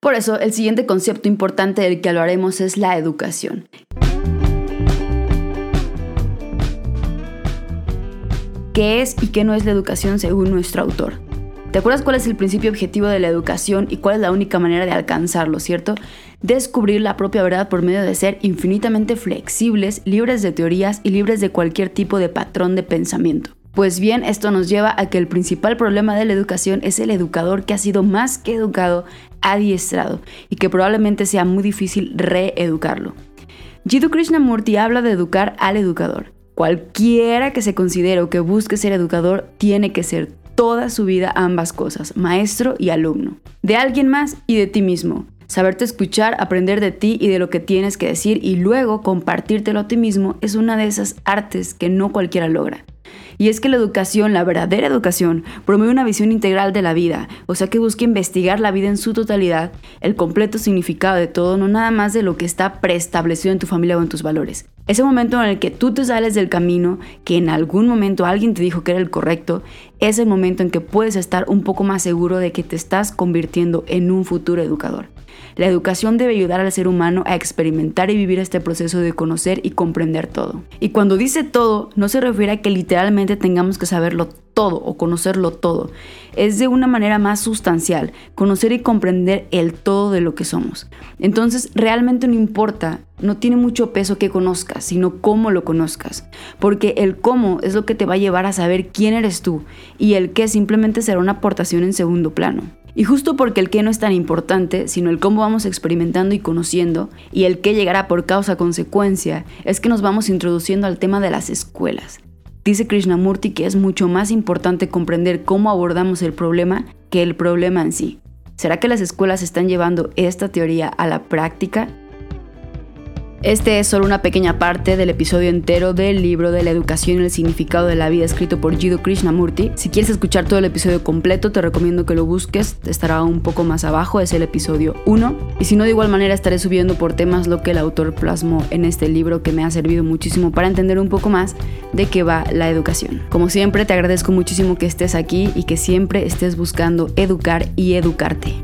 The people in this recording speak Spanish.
Por eso, el siguiente concepto importante del que hablaremos es la educación. ¿Qué es y qué no es la educación según nuestro autor? ¿Te acuerdas cuál es el principio objetivo de la educación y cuál es la única manera de alcanzarlo, cierto? Descubrir la propia verdad por medio de ser infinitamente flexibles, libres de teorías y libres de cualquier tipo de patrón de pensamiento. Pues bien, esto nos lleva a que el principal problema de la educación es el educador que ha sido más que educado, adiestrado, y que probablemente sea muy difícil reeducarlo. Jiddu Krishnamurti habla de educar al educador. Cualquiera que se considere o que busque ser educador tiene que ser toda su vida ambas cosas, maestro y alumno. De alguien más y de ti mismo. Saberte escuchar, aprender de ti y de lo que tienes que decir y luego compartírtelo a ti mismo es una de esas artes que no cualquiera logra. Y es que la educación, la verdadera educación, promueve una visión integral de la vida, o sea que busca investigar la vida en su totalidad, el completo significado de todo, no nada más de lo que está preestablecido en tu familia o en tus valores. Ese momento en el que tú te sales del camino, que en algún momento alguien te dijo que era el correcto, es el momento en que puedes estar un poco más seguro de que te estás convirtiendo en un futuro educador. La educación debe ayudar al ser humano a experimentar y vivir este proceso de conocer y comprender todo. Y cuando dice todo, no se refiere a que literalmente tengamos que saberlo todo o conocerlo todo. Es de una manera más sustancial, conocer y comprender el todo de lo que somos. Entonces, realmente no importa, no tiene mucho peso que conozcas, sino cómo lo conozcas. Porque el cómo es lo que te va a llevar a saber quién eres tú y el qué simplemente será una aportación en segundo plano. Y justo porque el qué no es tan importante, sino el cómo vamos experimentando y conociendo, y el qué llegará por causa-consecuencia, es que nos vamos introduciendo al tema de las escuelas. Dice Krishnamurti que es mucho más importante comprender cómo abordamos el problema que el problema en sí. ¿Será que las escuelas están llevando esta teoría a la práctica? Este es solo una pequeña parte del episodio entero del libro de la educación y el significado de la vida escrito por Jiddu Krishnamurti. Si quieres escuchar todo el episodio completo, te recomiendo que lo busques, estará un poco más abajo, es el episodio 1. Y si no, de igual manera estaré subiendo por temas lo que el autor plasmó en este libro que me ha servido muchísimo para entender un poco más de qué va la educación. Como siempre, te agradezco muchísimo que estés aquí y que siempre estés buscando educar y educarte.